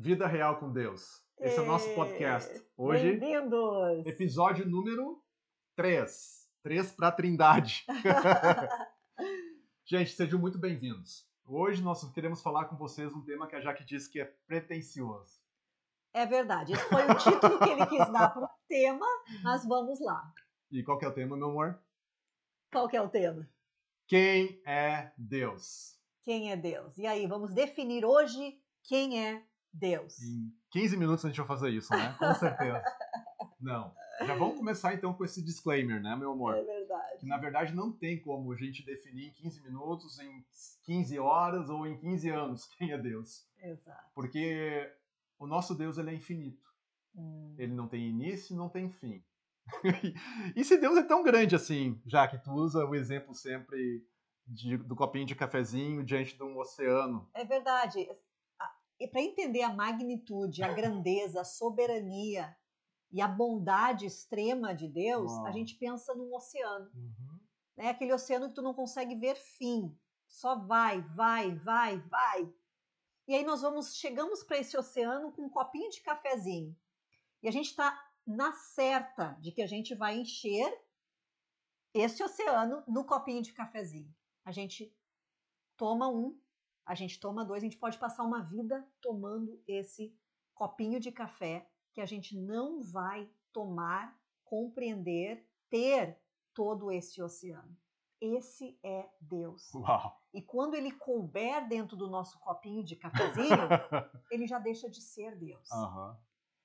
Vida Real com Deus. Esse é o nosso podcast. Hoje, Bem-vindos! episódio número 3. 3 para a Trindade. Gente, sejam muito bem-vindos. Hoje nós queremos falar com vocês um tema que a Jaque disse que é pretencioso. É verdade, esse foi o título que ele quis dar para o tema, mas vamos lá. E qual que é o tema, meu amor? Qual que é o tema? Quem é Deus? Quem é Deus? E aí, vamos definir hoje quem é Deus. Em 15 minutos a gente vai fazer isso, né? Com certeza. Não. Já vamos começar então com esse disclaimer, né, meu amor? É verdade. Que na verdade não tem como a gente definir em 15 minutos, em 15 horas ou em 15 anos quem é Deus. Exato. Porque o nosso Deus ele é infinito. Hum, Ele não tem início e não tem fim. e se Deus é tão grande assim, já que tu usa o exemplo sempre de- do copinho de cafezinho diante de um oceano. É verdade. E para entender a magnitude, a grandeza, a soberania e a bondade extrema de Deus, Uau. a gente pensa num oceano. né? Aquele oceano que tu não consegue ver fim. Só vai, vai, vai, vai. E aí nós vamos, chegamos para esse oceano com um copinho de cafezinho. E a gente está na certa de que a gente vai encher esse oceano no copinho de cafezinho. A gente toma um, a gente toma dois, a gente pode passar uma vida tomando esse copinho de café que a gente não vai tomar, compreender, ter todo esse oceano. Esse é Deus. Uau! E quando ele couber dentro do nosso copinho de cafezinho, ele já deixa de ser Deus. Aham.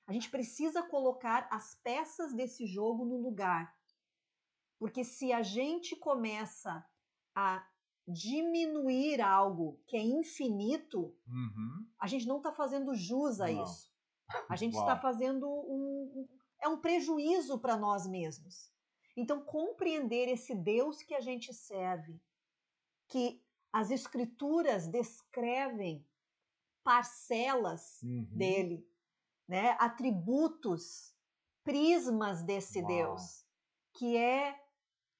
A gente precisa colocar as peças desse jogo no lugar. Porque se a gente começa a diminuir algo que é infinito, Uhum. a gente não está fazendo jus a Não. isso. A gente Uau. está fazendo um. um- É um prejuízo para nós mesmos. Então, compreender esse Deus que a gente serve, que as Escrituras descrevem parcelas Uhum. dele, né? atributos, prismas desse Uau. Deus, que é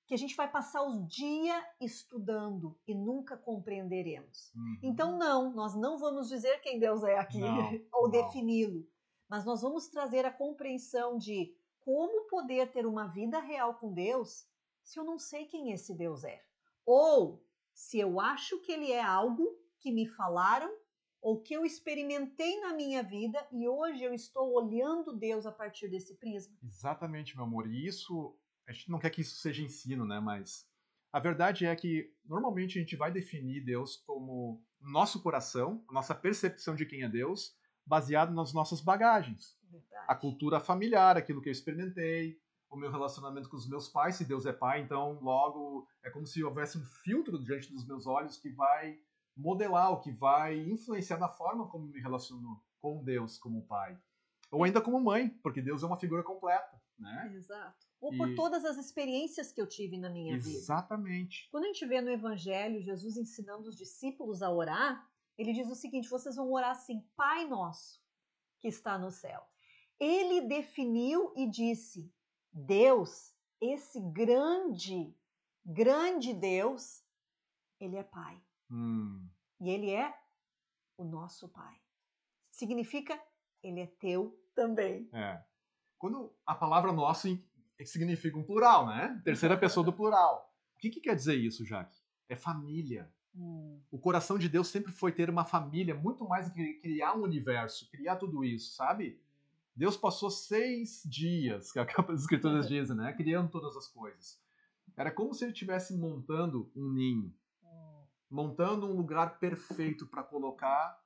que a gente vai passar o dia estudando e nunca compreenderemos. Uhum. Então, não, nós não vamos dizer quem Deus é aqui Não, ou defini-lo, mas nós vamos trazer a compreensão de como poder ter uma vida real com Deus se eu não sei quem esse Deus é. Ou se eu acho que ele é algo que me falaram ou que eu experimentei na minha vida e hoje eu estou olhando Deus a partir desse prisma. Exatamente, meu amor. E isso, a gente não quer que isso seja ensino, né? Mas a verdade é que normalmente a gente vai definir Deus como nosso coração, nossa percepção de quem é Deus, baseado nas nossas bagagens. Verdade. A cultura familiar, aquilo que eu experimentei, o meu relacionamento com os meus pais, se Deus é pai, então logo é como se houvesse um filtro diante dos meus olhos que vai modelar, o que vai influenciar na forma como me relaciono com Deus como pai. Ou ainda como mãe, porque Deus é uma figura completa, né? Exato. Ou por E- todas as experiências que eu tive na minha vida. Exatamente. Quando a gente vê no Evangelho Jesus ensinando os discípulos a orar, ele diz o seguinte: vocês vão orar assim, Pai nosso que está no céu. Ele definiu e disse: Deus, esse grande, grande Deus, ele é Pai. Hum, E ele é o nosso Pai. Significa, ele é teu também. é. Quando a palavra nosso significa um plural, né? Terceira pessoa do plural. O que, que quer dizer isso, Jaque? É família. Hum, O coração de Deus sempre foi ter uma família, muito mais do que criar um universo, criar tudo isso, sabe? Deus passou seis dias, que as escrituras dizem, né? Criando todas as coisas. Era como se ele estivesse montando um ninho, montando um lugar perfeito para colocar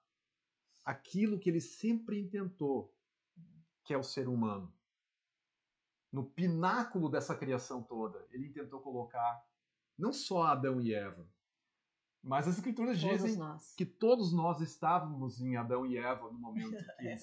aquilo que ele sempre intentou, que é o ser humano. No pináculo dessa criação toda, ele tentou colocar não só Adão e Eva, mas as escrituras todos dizem nós. que todos nós estávamos em Adão e Eva no momento que É.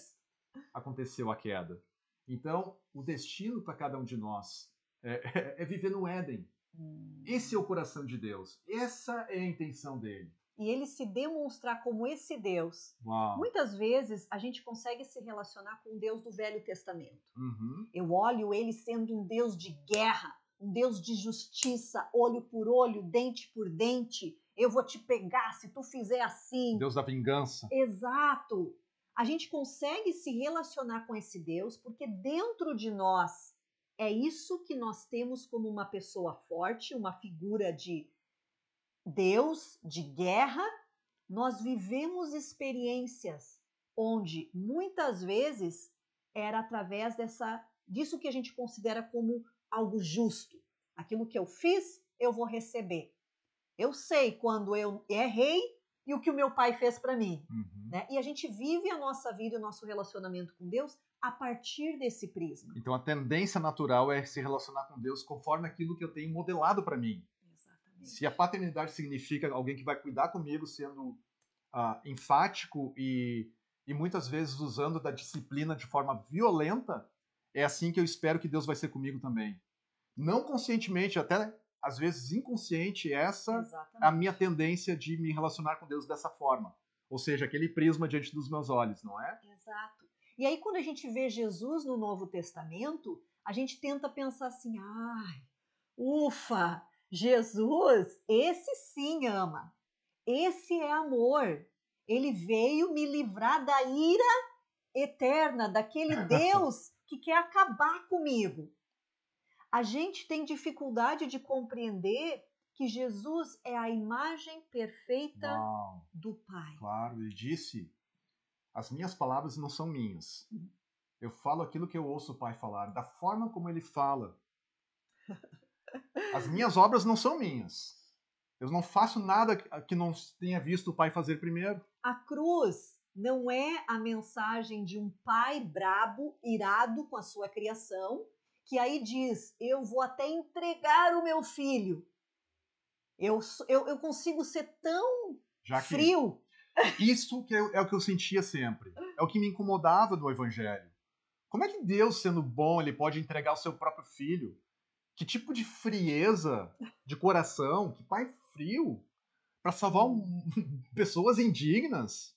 aconteceu a queda. Então, o destino para cada um de nós é, é- é viver no Éden. Hum. Esse é o coração de Deus. Essa é a intenção dele. E ele se demonstrar como esse Deus. Uau. Muitas vezes a gente consegue se relacionar com o Deus do Velho Testamento. Uhum. Eu olho ele sendo um Deus de guerra, um Deus de justiça, olho por olho, dente por dente. Eu vou te pegar se tu fizer assim. Deus da vingança. Exato. a gente consegue se relacionar com esse Deus porque dentro de nós é isso que nós temos como uma pessoa forte, uma figura de Deus, de guerra. Nós vivemos experiências onde muitas vezes era através dessa disso que a gente considera como algo justo. Aquilo que eu fiz, eu vou receber. Eu sei quando eu errei e o que o meu pai fez para mim. Uhum. Né? E a gente vive a nossa vida e o nosso relacionamento com Deus a partir desse prisma. Então a tendência natural é se relacionar com Deus conforme aquilo que eu tenho modelado para mim. Se a paternidade significa alguém que vai cuidar comigo, sendo uh, enfático e, e muitas vezes usando da disciplina de forma violenta, é assim que eu espero que Deus vai ser comigo também. Não conscientemente, até às vezes inconsciente, essa Exatamente. é a minha tendência de me relacionar com Deus dessa forma. Ou seja, aquele prisma diante dos meus olhos, não é? Exato. E aí, quando a gente vê Jesus no Novo Testamento, a gente tenta pensar assim: ai, ufa, Jesus, esse sim ama. Esse é amor. Ele veio me livrar da ira eterna, daquele Deus que quer acabar comigo a gente tem dificuldade de compreender que Jesus é a imagem perfeita Uau, do Pai. Claro, ele disse: as minhas palavras não são minhas. Eu falo aquilo que eu ouço o Pai falar, da forma como ele fala. As minhas obras não são minhas. Eu não faço nada que não tenha visto o Pai fazer primeiro. A cruz não é a mensagem de um pai brabo, irado com a sua criação, que aí diz: Eu vou até entregar o meu filho. Eu, eu, eu consigo ser tão frio. Isso que é, é o que eu sentia sempre. É o que me incomodava do Evangelho. Como é que Deus, sendo bom, ele pode entregar o seu próprio filho? Que tipo de frieza de coração, que pai frio, para salvar um, pessoas indignas?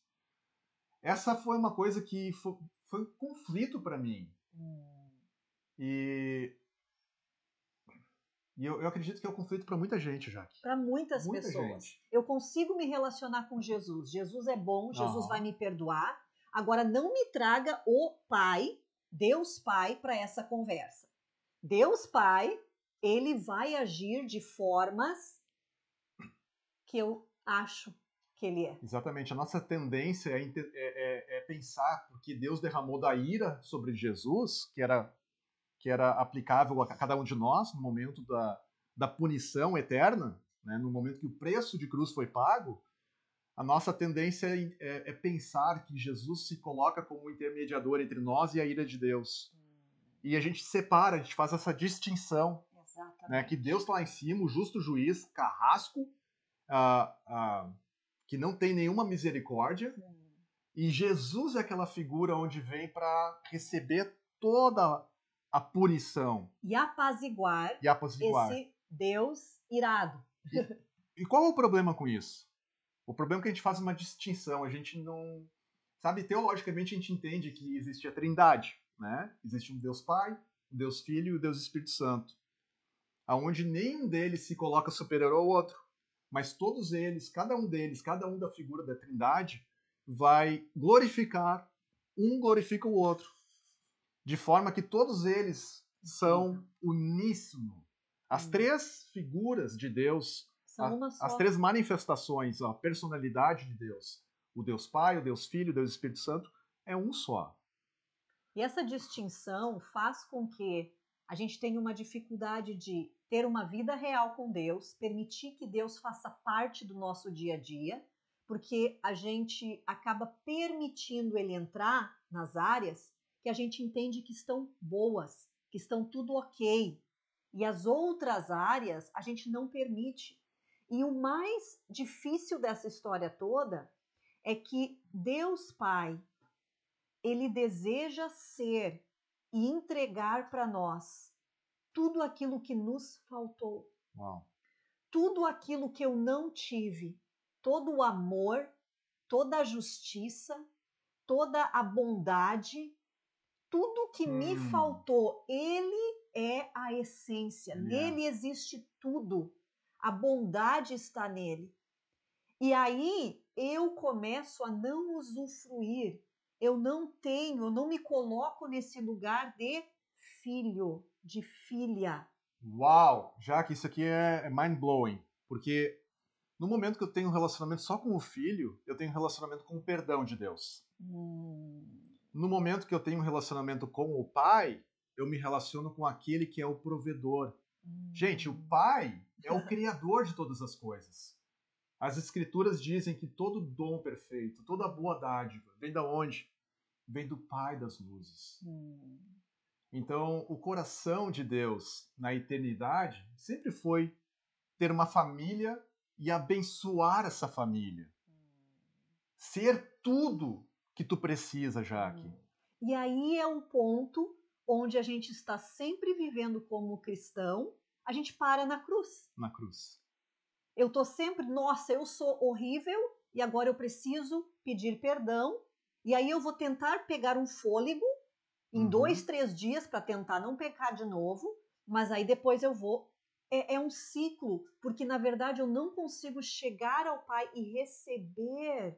Essa foi uma coisa que foi, foi um conflito para mim. Hum. E, e eu, eu, acredito que é um conflito para muita gente, Jaque. Para muitas muita pessoas. Gente. Eu consigo me relacionar com Jesus. Jesus é bom, Jesus ah. vai me perdoar. Agora, não me traga o Pai, Deus Pai, para essa conversa. Deus Pai, ele vai agir de formas que eu acho que ele é. Exatamente. A nossa tendência é, é, é, é pensar porque Deus derramou da ira sobre Jesus, que era que era aplicável a cada um de nós no momento da, da punição eterna, né, no momento que o preço de cruz foi pago, a nossa tendência é, é, é pensar que Jesus se coloca como intermediador entre nós e a ira de Deus. E a gente separa, a gente faz essa distinção. Né, que Deus está lá em cima, o justo juiz, carrasco, ah, ah, que não tem nenhuma misericórdia. E Jesus é aquela figura onde vem para receber toda a punição. E apaziguar, e apaziguar. esse Deus irado. E, e qual é o problema com isso? O problema é que a gente faz uma distinção, a gente não. Sabe, teologicamente a gente entende que existe a trindade, né? Existe um Deus Pai, um Deus Filho e o um Deus Espírito Santo. Aonde nenhum deles se coloca superior ao outro, mas todos eles, cada um deles, cada um da figura da trindade, vai glorificar, um glorifica o outro. De forma que todos eles são uníssono. As três figuras de Deus, a, as três manifestações, a personalidade de Deus, o Deus Pai, o Deus Filho, o Deus Espírito Santo, é um só. E essa distinção faz com que a gente tenha uma dificuldade de ter uma vida real com Deus, permitir que Deus faça parte do nosso dia a dia, porque a gente acaba permitindo ele entrar nas áreas que a gente entende que estão boas, que estão tudo ok. E as outras áreas a gente não permite. E o mais difícil dessa história toda é que Deus Pai, ele deseja ser e entregar para nós tudo aquilo que nos faltou. Uau. Tudo aquilo que eu não tive, todo o amor, toda a justiça, toda a bondade, tudo que hum. me faltou, ele é a essência. Yeah. Nele existe tudo. A bondade está nele. E aí eu começo a não usufruir eu não tenho, eu não me coloco nesse lugar de filho, de filha. Uau! Já que isso aqui é, é mind blowing, porque no momento que eu tenho um relacionamento só com o filho, eu tenho um relacionamento com o perdão de Deus. Hum. No momento que eu tenho um relacionamento com o pai, eu me relaciono com aquele que é o provedor. Hum. Gente, o pai é o criador de todas as coisas. As escrituras dizem que todo dom perfeito, toda boa dádiva, vem da onde? Vem do Pai das luzes. Hum. Então, o coração de Deus na eternidade sempre foi ter uma família e abençoar essa família. Ser tudo que tu precisa, Jaque. E aí é um ponto onde a gente está sempre vivendo como cristão, a gente para na cruz. Na cruz. Eu tô sempre, nossa, eu sou horrível e agora eu preciso pedir perdão. E aí eu vou tentar pegar um fôlego em uhum. dois, três dias para tentar não pecar de novo, mas aí depois eu vou. É, é, um ciclo, porque na verdade eu não consigo chegar ao Pai e receber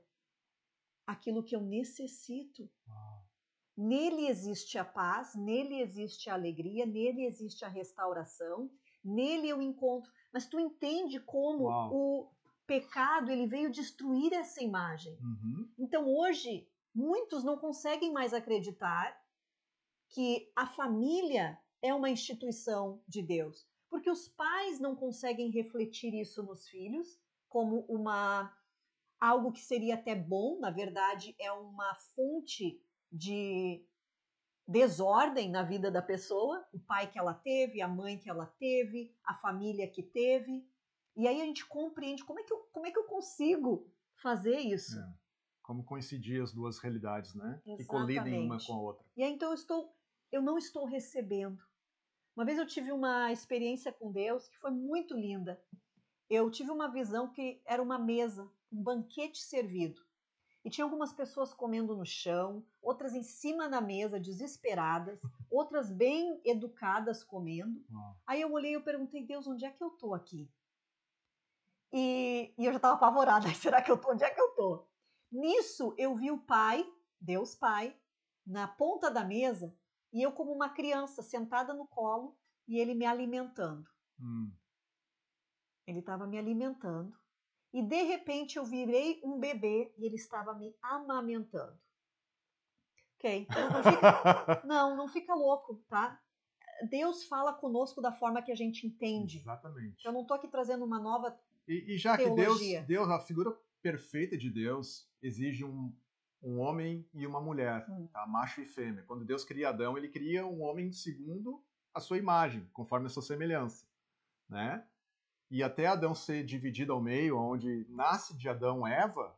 aquilo que eu necessito. Nele existe a paz, nele existe a alegria, nele existe a restauração, nele eu encontro. Mas tu entende como Uau. o pecado ele veio destruir essa imagem. Uhum. Então hoje muitos não conseguem mais acreditar que a família é uma instituição de Deus, porque os pais não conseguem refletir isso nos filhos como uma algo que seria até bom, na verdade é uma fonte de desordem na vida da pessoa, o pai que ela teve, a mãe que ela teve, a família que teve. E aí a gente compreende como é que eu, como é que eu consigo fazer isso. É. Como coincidir as duas realidades, né? Exatamente. Que colidem uma com a outra. E aí então eu estou eu não estou recebendo. Uma vez eu tive uma experiência com Deus que foi muito linda. Eu tive uma visão que era uma mesa, um banquete servido. E tinha algumas pessoas comendo no chão, outras em cima da mesa, desesperadas, outras bem educadas comendo. Aí eu olhei e eu perguntei, Deus, onde é que eu tô aqui? E, e eu já estava apavorada, será que eu tô? Onde é que eu tô? Nisso eu vi o pai, Deus Pai, na ponta da mesa, e eu como uma criança sentada no colo e ele me alimentando. Hum. Ele estava me alimentando e de repente eu virei um bebê e ele estava me amamentando. Ok? Então não fica, não, não fica louco, tá? Deus fala conosco da forma que a gente entende. Exatamente. Eu não estou aqui trazendo uma nova. E, e já teologia. que Deus, Deus, a figura perfeita de Deus, exige um, um homem e uma mulher, hum. tá? macho e fêmea. Quando Deus cria Adão, ele cria um homem segundo a sua imagem, conforme a sua semelhança, né? E até Adão ser dividido ao meio, onde nasce de Adão Eva,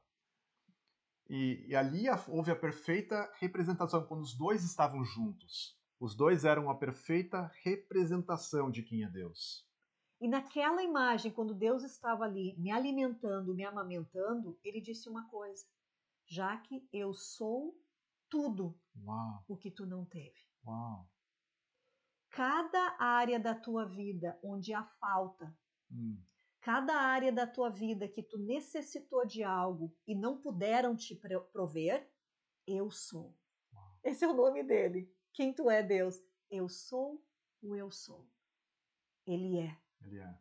e, e ali houve a perfeita representação, quando os dois estavam juntos. Os dois eram a perfeita representação de quem é Deus. E naquela imagem, quando Deus estava ali me alimentando, me amamentando, ele disse uma coisa: já que eu sou tudo Uau. o que tu não teve. Uau. Cada área da tua vida onde há falta, hum. cada área da tua vida que tu necessitou de algo e não puderam te prover, eu sou. Uau. Esse é o nome dele. Quem tu é, Deus? Eu sou o eu sou. Ele é. Ele é.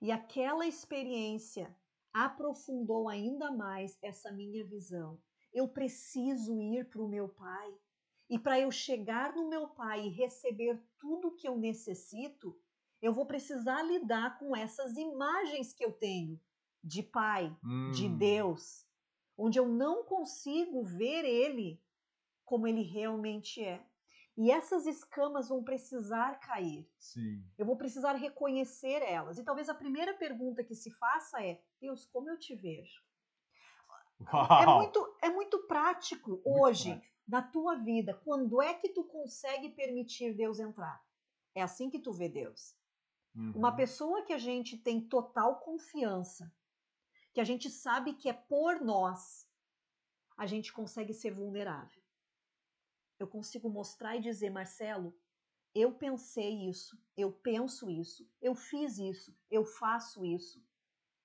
E aquela experiência aprofundou ainda mais essa minha visão. Eu preciso ir para o meu pai. E para eu chegar no meu pai e receber tudo que eu necessito, eu vou precisar lidar com essas imagens que eu tenho de pai, hum. de Deus, onde eu não consigo ver ele como ele realmente é. E essas escamas vão precisar cair. Sim. Eu vou precisar reconhecer elas. E talvez a primeira pergunta que se faça é: Deus, como eu te vejo? É muito, é muito prático muito hoje, prático. na tua vida. Quando é que tu consegue permitir Deus entrar? É assim que tu vê Deus. Uhum. Uma pessoa que a gente tem total confiança, que a gente sabe que é por nós, a gente consegue ser vulnerável eu consigo mostrar e dizer, Marcelo, eu pensei isso, eu penso isso, eu fiz isso, eu faço isso.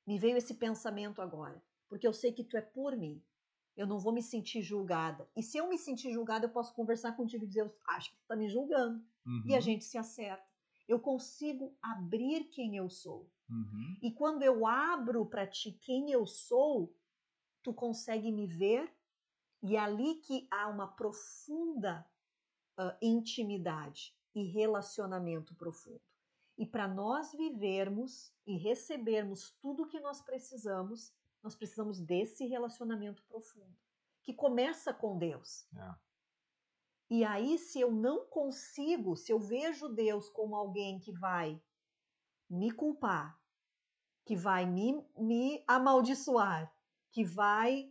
Me veio esse pensamento agora, porque eu sei que tu é por mim. Eu não vou me sentir julgada. E se eu me sentir julgada, eu posso conversar contigo e dizer, eu acho que tu está me julgando. Uhum. E a uhum. gente se acerta. Eu consigo abrir quem eu sou. Uhum. E quando eu abro para ti quem eu sou, tu consegue me ver. E é ali que há uma profunda uh, intimidade e relacionamento profundo. E para nós vivermos e recebermos tudo o que nós precisamos, nós precisamos desse relacionamento profundo, que começa com Deus. É. E aí, se eu não consigo, se eu vejo Deus como alguém que vai me culpar, que vai me, me amaldiçoar, que vai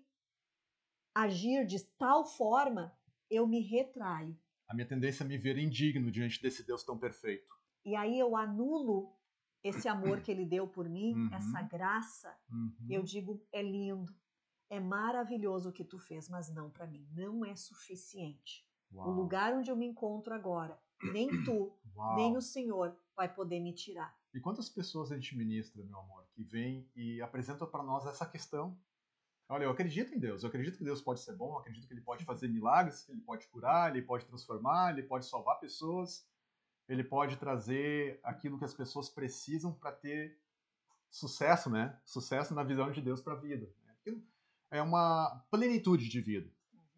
agir de tal forma, eu me retraio. A minha tendência é me ver indigno diante desse Deus tão perfeito. E aí eu anulo esse amor que ele deu por mim, uhum. essa graça. Uhum. Eu digo, é lindo, é maravilhoso o que tu fez, mas não para mim, não é suficiente. Uau. O lugar onde eu me encontro agora, nem tu, Uau. nem o Senhor vai poder me tirar. E quantas pessoas a gente ministra, meu amor, que vem e apresenta para nós essa questão? Olha, eu acredito em Deus, eu acredito que Deus pode ser bom, eu acredito que Ele pode fazer milagres, que Ele pode curar, Ele pode transformar, Ele pode salvar pessoas ele pode trazer aquilo que as pessoas precisam para ter sucesso, né? Sucesso na visão de Deus para a vida. É uma plenitude de vida.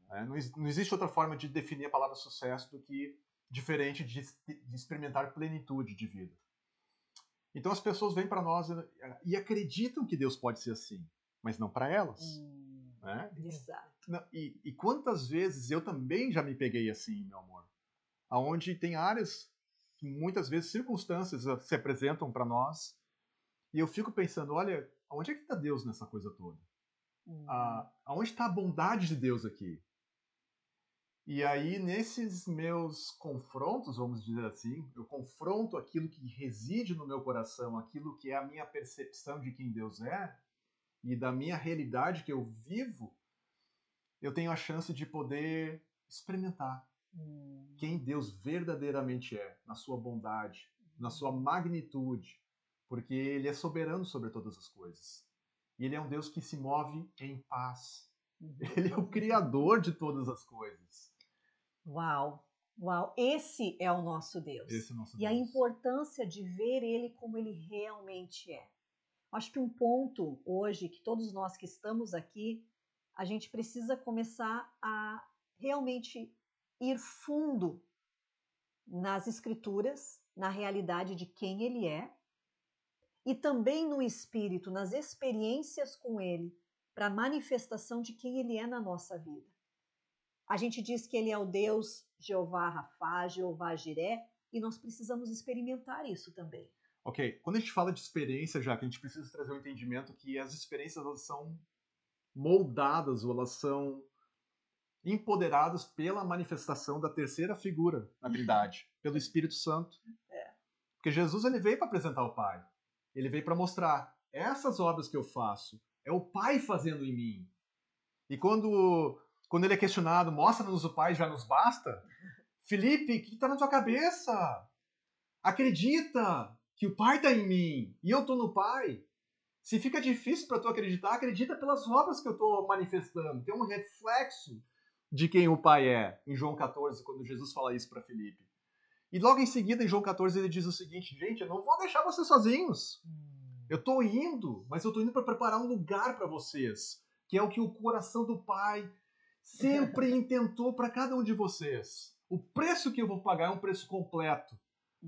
Né? Não, existe outra forma de definir a palavra sucesso do que diferente de, de experimentar plenitude de vida. Então as pessoas vêm para nós e acreditam que Deus pode ser assim, mas não para elas. Hum, né? Exato. E, e, quantas vezes eu também já me peguei assim, meu amor, aonde tem áreas que muitas vezes circunstâncias ah, se apresentam para nós e eu fico pensando, olha, onde é que está Deus nessa coisa toda? Hum. Ah, aonde está a bondade de Deus aqui? E aí, nesses meus confrontos, vamos dizer assim, eu confronto aquilo que reside no meu coração, aquilo que é a minha percepção de quem Deus é e da minha realidade que eu vivo, eu tenho a chance de poder experimentar Hum. quem Deus verdadeiramente é, na sua bondade, na sua magnitude, porque Ele é soberano sobre todas as coisas. E Ele é um Deus que se move em paz. Uhum. Ele é o Criador de todas as coisas. Uau! Uau, esse é o nosso Deus. Esse é o nosso e Deus. a importância de ver ele como ele realmente é. Acho que um ponto hoje que todos nós que estamos aqui, a gente precisa começar a realmente ir fundo nas escrituras, na realidade de quem ele é, e também no espírito, nas experiências com ele, para a manifestação de quem ele é na nossa vida. A gente diz que ele é o Deus Jeová Rafá, Jeová Jiré, e nós precisamos experimentar isso também. Ok, quando a gente fala de experiência, já que a gente precisa trazer o um entendimento que as experiências elas são moldadas ou elas são empoderados pela manifestação da terceira figura na Trindade, pelo Espírito Santo. É. Porque Jesus ele veio para apresentar o Pai. Ele veio para mostrar essas obras que eu faço é o Pai fazendo em mim. E quando quando ele é questionado, mostra-nos o Pai, já nos basta. Felipe, o que está na tua cabeça? Acredita que o Pai está em mim e eu estou no Pai. Se fica difícil para tu acreditar, acredita pelas obras que eu estou manifestando. Tem um reflexo de quem o Pai é, em João 14, quando Jesus fala isso para Felipe. E logo em seguida, em João 14, ele diz o seguinte: gente, eu não vou deixar vocês sozinhos. Hum. Eu estou indo, mas eu estou indo para preparar um lugar para vocês, que é o que o coração do Pai sempre intentou para cada um de vocês. O preço que eu vou pagar é um preço completo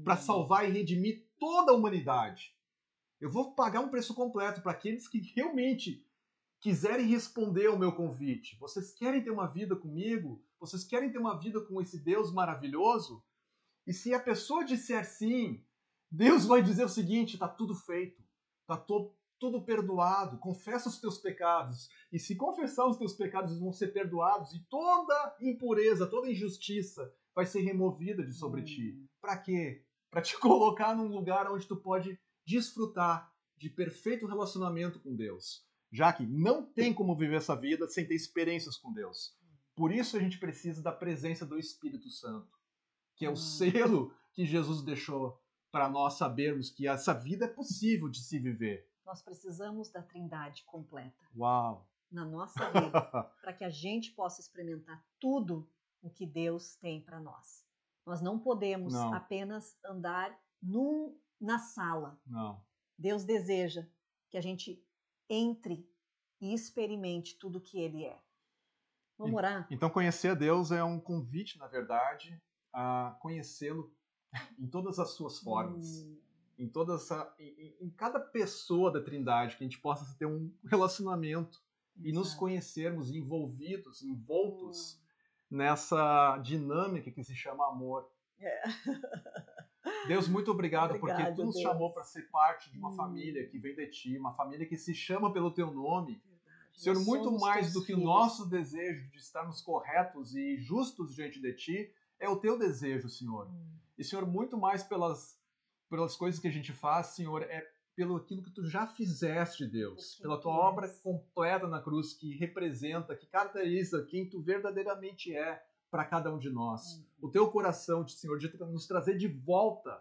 para hum. salvar e redimir toda a humanidade. Eu vou pagar um preço completo para aqueles que realmente quiserem responder ao meu convite, vocês querem ter uma vida comigo? Vocês querem ter uma vida com esse Deus maravilhoso? E se a pessoa disser sim, Deus vai dizer o seguinte: está tudo feito, está to tudo perdoado, confessa os teus pecados. E se confessar os teus pecados, vão ser perdoados, e toda impureza, toda injustiça vai ser removida de sobre hum. ti. Para quê? Para te colocar num lugar onde tu pode desfrutar de perfeito relacionamento com Deus já que não tem como viver essa vida sem ter experiências com Deus. Por isso a gente precisa da presença do Espírito Santo, que é o hum. selo que Jesus deixou para nós sabermos que essa vida é possível de se viver. Nós precisamos da Trindade completa. Uau! na nossa vida, para que a gente possa experimentar tudo o que Deus tem para nós. Nós não podemos não. apenas andar num, na sala. Não. Deus deseja que a gente entre e experimente tudo o que Ele é. Vamos orar? Então, conhecer a Deus é um convite, na verdade, a conhecê-lo em todas as suas formas. Hum. Em, toda essa, em, em, cada pessoa da Trindade, que a gente possa ter um relacionamento Exato. e nos conhecermos envolvidos, envoltos hum. nessa dinâmica que se chama amor. É. Deus, muito obrigado Obrigado, porque tu nos Deus. chamou para ser parte de uma hum. família que vem de ti, uma família que se chama pelo teu nome Senhor, Nós muito mais do que filhos. o nosso desejo de estarmos corretos e justos diante de Ti, é o Teu desejo, Senhor. Hum. E, Senhor, muito mais pelas, pelas coisas que a gente faz, Senhor, é pelo aquilo que Tu já fizeste, Deus. Pela Tua obra completa na cruz, que representa, que caracteriza quem Tu verdadeiramente é para cada um de nós. O Teu coração, Senhor, de nos trazer de volta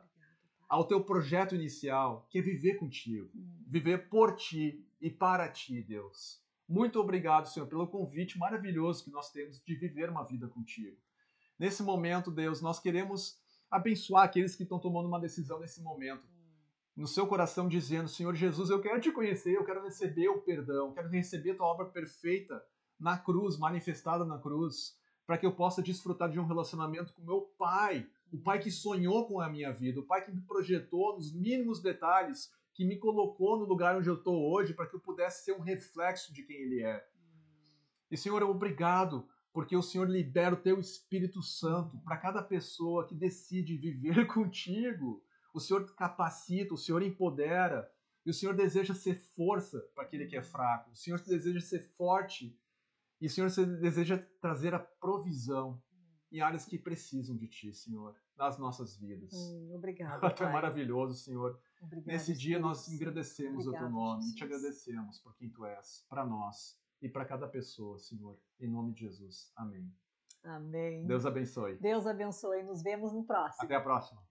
ao Teu projeto inicial, que é viver contigo. Viver por Ti e para Ti, Deus. Muito obrigado, Senhor, pelo convite maravilhoso que nós temos de viver uma vida contigo. Nesse momento, Deus, nós queremos abençoar aqueles que estão tomando uma decisão nesse momento. No seu coração, dizendo: Senhor Jesus, eu quero te conhecer, eu quero receber o perdão, quero receber a tua obra perfeita na cruz, manifestada na cruz, para que eu possa desfrutar de um relacionamento com meu Pai, o Pai que sonhou com a minha vida, o Pai que me projetou nos mínimos detalhes que me colocou no lugar onde eu estou hoje para que eu pudesse ser um reflexo de quem Ele é. E, Senhor, obrigado, porque o Senhor libera o Teu Espírito Santo para cada pessoa que decide viver contigo. O Senhor capacita, o Senhor empodera, e o Senhor deseja ser força para aquele que é fraco. O Senhor deseja ser forte, e o Senhor deseja trazer a provisão em áreas que precisam de Ti, Senhor, nas nossas vidas. Hum, obrigado. Tu é maravilhoso, Senhor. Obrigada, Nesse dia Deus. nós agradecemos Obrigado, o teu nome Jesus. e te agradecemos por quem tu és, para nós e para cada pessoa, Senhor. Em nome de Jesus. Amém. Amém. Deus abençoe. Deus abençoe. Nos vemos no próximo. Até a próxima.